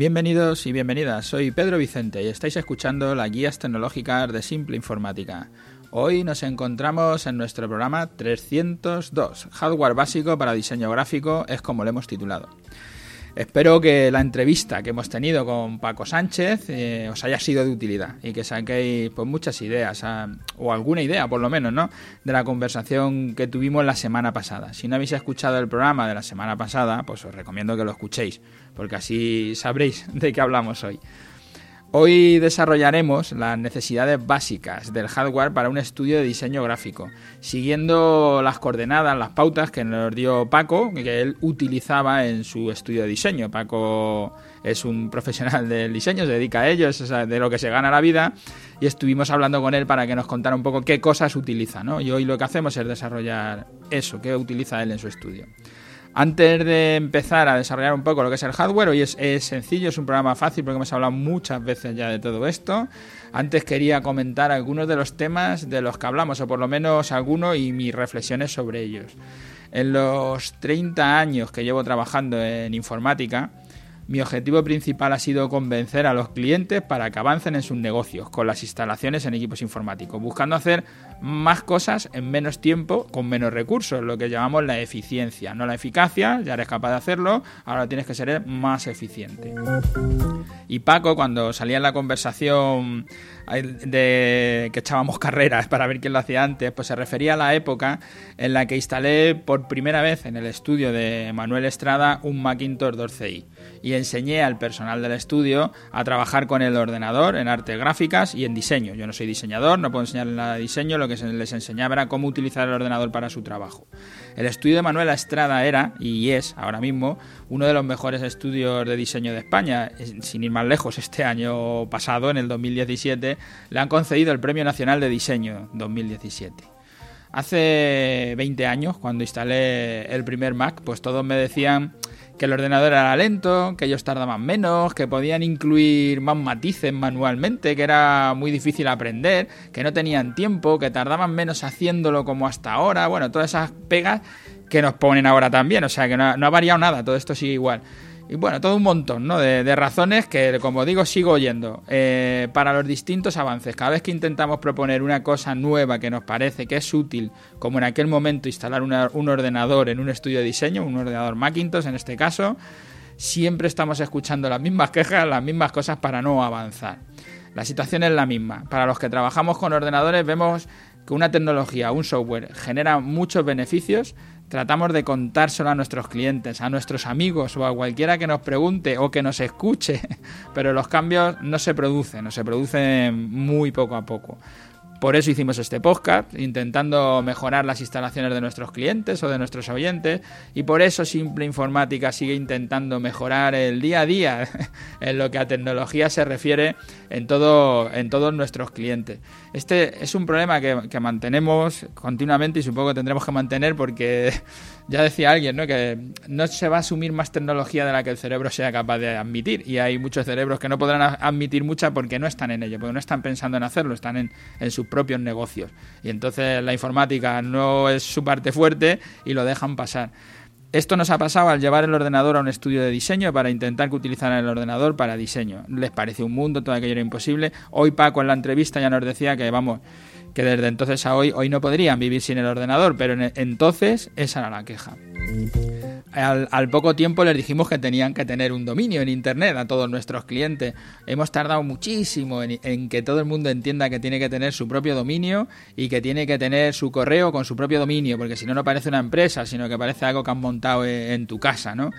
Bienvenidos y bienvenidas, soy Pedro Vicente y estáis escuchando las guías tecnológicas de Simple Informática. Hoy nos encontramos en nuestro programa 302, Hardware básico para diseño gráfico, es como lo hemos titulado. Espero que la entrevista que hemos tenido con Paco Sánchez eh, os haya sido de utilidad y que saquéis pues, muchas ideas, ah, o alguna idea por lo menos, ¿no? de la conversación que tuvimos la semana pasada. Si no habéis escuchado el programa de la semana pasada, pues os recomiendo que lo escuchéis, porque así sabréis de qué hablamos hoy. Hoy desarrollaremos las necesidades básicas del hardware para un estudio de diseño gráfico, siguiendo las coordenadas, las pautas que nos dio Paco, que él utilizaba en su estudio de diseño. Paco es un profesional del diseño, se dedica a ello, es de lo que se gana la vida, y estuvimos hablando con él para que nos contara un poco qué cosas utiliza, ¿no? Y hoy lo que hacemos es desarrollar eso, qué utiliza él en su estudio. Antes de empezar a desarrollar un poco lo que es el hardware, hoy es, sencillo, es un programa fácil porque hemos hablado muchas veces ya de todo esto. Antes quería comentar algunos de los temas de los que hablamos, o por lo menos algunos, y mis reflexiones sobre ellos. En los 30 años que llevo trabajando en informática, mi objetivo principal ha sido convencer a los clientes para que avancen en sus negocios con las instalaciones en equipos informáticos, buscando hacer más cosas en menos tiempo con menos recursos, lo que llamamos la eficiencia, no la eficacia, ya eres capaz de hacerlo, ahora tienes que ser más eficiente. Y Paco, cuando salía en la conversación de que echábamos carreras para ver quién lo hacía antes, pues se refería a la época en la que instalé por primera vez en el estudio de Manuel Estrada un Macintosh 12i y enseñé al personal del estudio a trabajar con el ordenador en artes gráficas y en diseño. Yo no soy diseñador, no puedo enseñarles nada de diseño, lo que les enseñaba era cómo utilizar el ordenador para su trabajo. El estudio de Manuel Estrada era, y es ahora mismo, uno de los mejores estudios de diseño de España. Sin ir más lejos, este año pasado, en el 2017, le han concedido el Premio Nacional de Diseño 2017. Hace 20 años, cuando instalé el primer Mac, pues todos me decían que el ordenador era lento, que ellos tardaban menos, que podían incluir más matices manualmente, que era muy difícil aprender, que no tenían tiempo, que tardaban menos haciéndolo como hasta ahora. Bueno, todas esas pegas que nos ponen ahora también, o sea que no ha, variado nada, todo esto sigue igual. Y bueno, todo un montón ¿no? de, razones que, como digo, sigo oyendo eh, para los distintos avances. Cada vez que intentamos proponer una cosa nueva que nos parece que es útil, como en aquel momento instalar un ordenador en un estudio de diseño, un ordenador Macintosh en este caso, siempre estamos escuchando las mismas quejas, las mismas cosas para no avanzar. La situación es la misma. Para los que trabajamos con ordenadores vemos que una tecnología, un software, genera muchos beneficios, tratamos de contárselo a nuestros clientes, a nuestros amigos o a cualquiera que nos pregunte o que nos escuche, pero los cambios no se producen, no se producen muy poco a poco. Por eso hicimos este podcast, intentando mejorar las instalaciones de nuestros clientes o de nuestros oyentes, y por eso Simple Informática sigue intentando mejorar el día a día en lo que a tecnología se refiere en, todo, en todos nuestros clientes. Este es un problema que, que mantenemos continuamente y supongo que tendremos que mantener porque ya decía alguien, ¿no? Que no se va a asumir más tecnología de la que el cerebro sea capaz de admitir. Y hay muchos cerebros que no podrán admitir mucha porque no están en ello, porque no están pensando en hacerlo, están en, en sus propios negocios. Y entonces la informática no es su parte fuerte y lo dejan pasar. Esto nos ha pasado al llevar el ordenador a un estudio de diseño para intentar que utilizaran el ordenador para diseño. Les pareció un mundo, todo aquello era imposible. Hoy Paco en la entrevista ya nos decía que, vamos, que desde entonces a hoy, hoy no podrían vivir sin el ordenador, pero entonces esa era la queja. Al, poco tiempo les dijimos que tenían que tener un dominio en Internet a todos nuestros clientes. Hemos tardado muchísimo en, que todo el mundo entienda que tiene que tener su propio dominio y que tiene que tener su correo con su propio dominio, porque si no, no parece una empresa, sino que parece algo que han montado en, en tu casa, ¿no?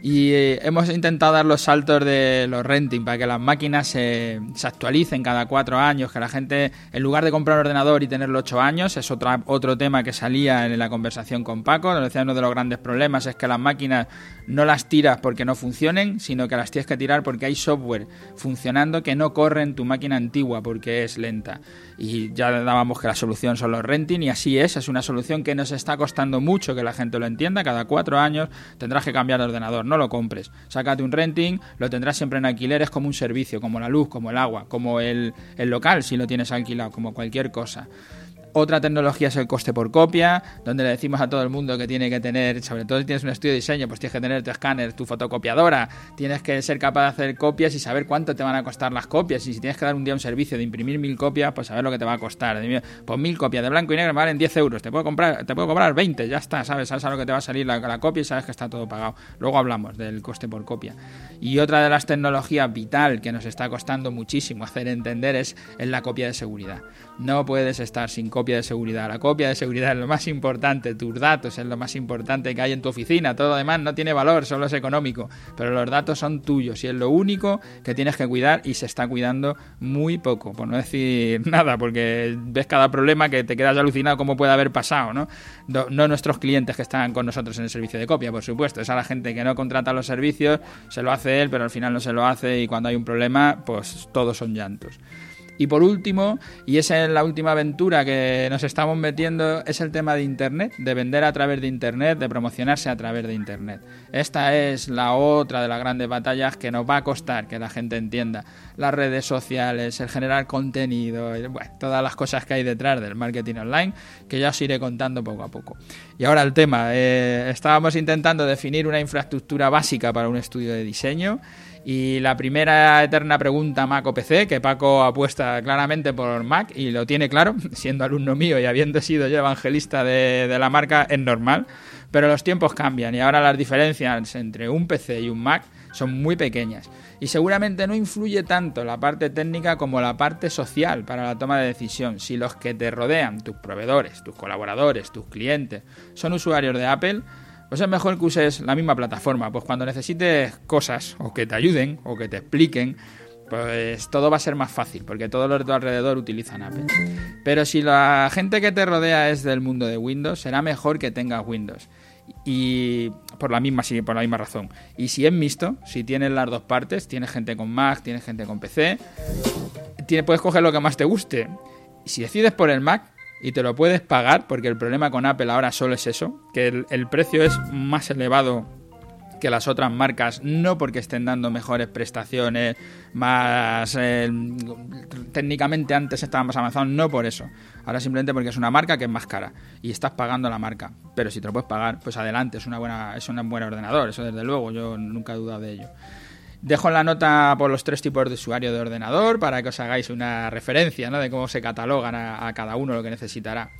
Y eh, hemos intentado dar los saltos de los renting para que las máquinas se, actualicen cada cuatro años, que la gente, en lugar de comprar un ordenador y tenerlo ocho años, es otra, otro tema que salía en la conversación con Paco. Nos decía uno de los grandes problemas es que las máquinas no las tiras porque no funcionen, sino que las tienes que tirar porque hay software funcionando que no corre en tu máquina antigua porque es lenta. Y ya dábamos que la solución son los renting y así es, es una solución que nos está costando mucho que la gente lo entienda. Cada cuatro años tendrás que cambiar de ordenador no lo compres. Sácate un renting, lo tendrás siempre en alquiler, es como un servicio, como la luz, como el agua, como el, el local si lo tienes alquilado, como cualquier cosa. Otra tecnología es el coste por copia, donde le decimos a todo el mundo que tiene que tener, sobre todo si tienes un estudio de diseño, pues tienes que tener tu escáner, tu fotocopiadora, tienes que ser capaz de hacer copias y saber cuánto te van a costar las copias. Y si tienes que dar un día un servicio de imprimir mil copias, pues saber lo que te va a costar. Pues mil copias de blanco y negro valen 10 euros, te puedo comprar, te puedo cobrar 20, ya está, sabes, sabes a lo que te va a salir la, la copia y sabes que está todo pagado. Luego hablamos del coste por copia. Y otra de las tecnologías vital que nos está costando muchísimo hacer entender es, es la copia de seguridad. No puedes estar sin de seguridad. La copia de seguridad es lo más importante, tus datos es lo más importante que hay en tu oficina. Todo lo demás no tiene valor, solo es económico. Pero los datos son tuyos y es lo único que tienes que cuidar y se está cuidando muy poco, por no decir nada, porque ves cada problema que te quedas alucinado cómo puede haber pasado, ¿no? No, nuestros clientes que están con nosotros en el servicio de copia, por supuesto. Es a la gente que no contrata los servicios, se lo hace él, pero al final no se lo hace y cuando hay un problema, pues todos son llantos. Y por último, y esa es la última aventura que nos estamos metiendo, es el tema de Internet, de vender a través de Internet, de promocionarse a través de Internet. Esta es la otra de las grandes batallas que nos va a costar que la gente entienda. Las redes sociales, el generar contenido, todas las cosas que hay detrás del marketing online, que ya os iré contando poco a poco. Y ahora el tema, eh, estábamos intentando definir una infraestructura básica para un estudio de diseño y la primera eterna pregunta Mac o PC, que Paco apuesta claramente por Mac y lo tiene claro, siendo alumno mío y habiendo sido yo evangelista de, la marca, es normal. Pero los tiempos cambian y ahora las diferencias entre un PC y un Mac son muy pequeñas. Y seguramente no influye tanto la parte técnica como la parte social para la toma de decisión. Si los que te rodean, tus proveedores, tus colaboradores, tus clientes, son usuarios de Apple, pues es mejor que uses la misma plataforma. Pues cuando necesites cosas o que te ayuden o que te expliquen, pues todo va a ser más fácil, porque todos los de tu alrededor utilizan Apple. Pero si la gente que te rodea es del mundo de Windows, será mejor que tengas Windows. Y por la misma, por la misma razón. Y si es mixto, si tienes las dos partes, tienes gente con Mac, tienes gente con PC, puedes coger lo que más te guste. Si decides por el Mac, y te lo puedes pagar, porque el problema con Apple ahora solo es eso, que el, precio es más elevado que las otras marcas, no porque estén dando mejores prestaciones, más eh, técnicamente antes estaban más avanzados, no por eso. Ahora simplemente porque es una marca que es más cara y estás pagando la marca. Pero si te lo puedes pagar, pues adelante, es una buena, es un buen ordenador, eso desde luego, yo nunca he dudado de ello. Dejo la nota por los tres tipos de usuario de ordenador para que os hagáis una referencia de cómo se catalogan a, cada uno lo que necesitará.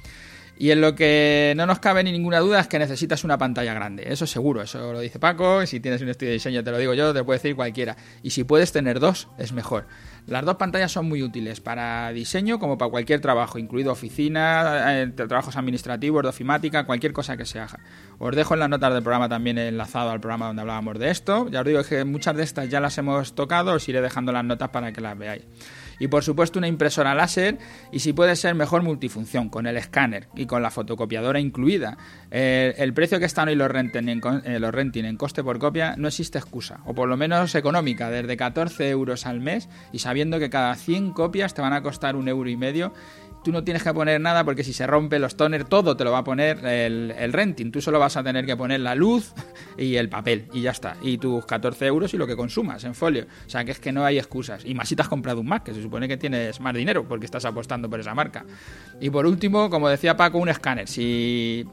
Y en lo que no nos cabe ni ninguna duda es que necesitas una pantalla grande. Eso seguro, eso lo dice Paco. Si tienes un estudio de diseño, te lo digo yo, te lo puede decir cualquiera. Y si puedes tener dos, es mejor. Las dos pantallas son muy útiles para diseño como para cualquier trabajo, incluido oficina, eh, trabajos administrativos, de ofimática, cualquier cosa que se haga. Os dejo en las notas del programa también enlazado al programa donde hablábamos de esto. Ya os digo que muchas de estas ya las hemos tocado, os iré dejando las notas para que las veáis y por supuesto una impresora láser y si puede ser mejor multifunción con el escáner y con la fotocopiadora incluida. el precio que están hoy los renting, en, eh, los renting en coste por copia no existe excusa, o por lo menos económica, desde 14 euros al mes y sabiendo que cada 100 copias te van a costar un euro y medio tú no tienes que poner nada porque si se rompe los toners, todo te lo va a poner el, el, renting. Tú solo vas a tener que poner la luz y el papel y ya está. Y tus 14 euros y lo que consumas en folio. O sea que es que no hay excusas. Y más si te has comprado un Mac, que se supone que tienes más dinero porque estás apostando por esa marca. Y por último, como decía Paco, un escáner. Si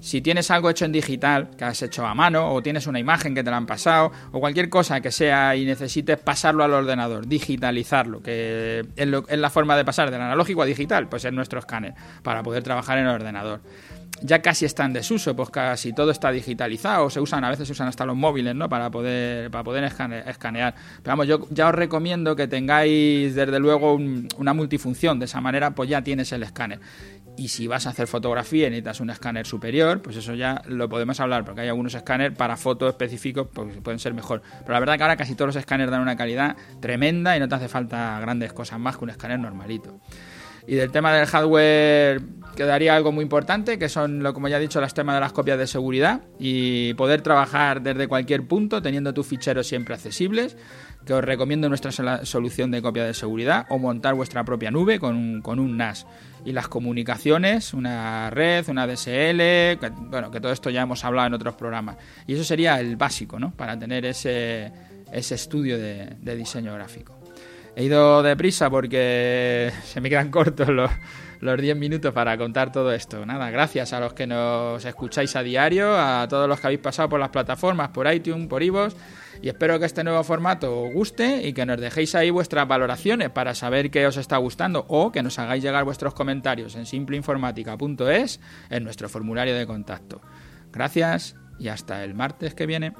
si tienes algo hecho en digital, que has hecho a mano, o tienes una imagen que te la han pasado, o cualquier cosa que sea y necesites pasarlo al ordenador, digitalizarlo, que es, la forma de pasar del analógico a digital, pues es nuestro escáner, para poder trabajar en el ordenador ya casi está en desuso, pues casi todo está digitalizado, se usan, a veces se usan hasta los móviles, ¿no? Para poder, para poder escanear. Pero vamos, yo ya os recomiendo que tengáis desde luego una multifunción, de esa manera pues ya tienes el escáner. Y si vas a hacer fotografía y necesitas un escáner superior, pues eso ya lo podemos hablar, porque hay algunos escáneres para fotos específicos pues pueden ser mejor. Pero la verdad que ahora casi todos los escáneres dan una calidad tremenda y no te hace falta grandes cosas más que un escáner normalito. Y del tema del hardware quedaría algo muy importante, que son, como ya he dicho, las temas de las copias de seguridad y poder trabajar desde cualquier punto teniendo tus ficheros siempre accesibles, que os recomiendo nuestra solución de copia de seguridad o montar vuestra propia nube con un, con un NAS. Y las comunicaciones, una red, una DSL, bueno, que todo esto ya hemos hablado en otros programas. Y eso sería el básico, ¿no? Para tener ese, ese estudio de, de diseño gráfico. He ido deprisa porque se me quedan cortos los, los 10 minutos para contar todo esto. Nada, gracias a los que nos escucháis a diario, a todos los que habéis pasado por las plataformas, por iTunes, por iVoox, y espero que este nuevo formato os guste y que nos dejéis ahí vuestras valoraciones para saber qué os está gustando o que nos hagáis llegar vuestros comentarios en simpleinformática.es en nuestro formulario de contacto. Gracias y hasta el martes que viene.